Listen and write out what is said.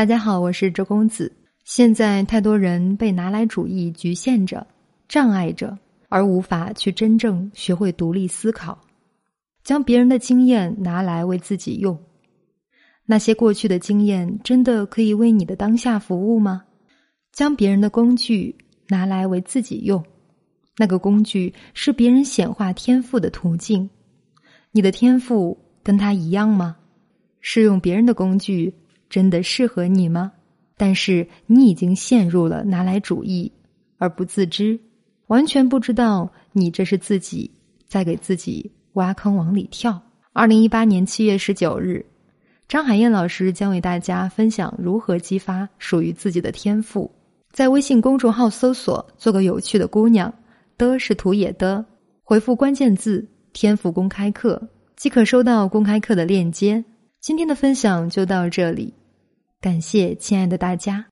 大家好，我是周公子。现在太多人被拿来主义局限着、障碍着，而无法去真正学会独立思考，将别人的经验拿来为自己用。那些过去的经验真的可以为你的当下服务吗？将别人的工具拿来为自己用，那个工具是别人显化天赋的途径。你的天赋跟他一样吗？是用别人的工具。真的适合你吗？但是你已经陷入了拿来主义而不自知，完全不知道你这是自己在给自己挖坑往里跳。二零一八年七月十九日，张海燕老师将为大家分享如何激发属于自己的天赋。在微信公众号搜索“做个有趣的姑娘”，的是土野的，回复关键字“天赋公开课”即可收到公开课的链接。今天的分享就到这里。感谢亲爱的大家。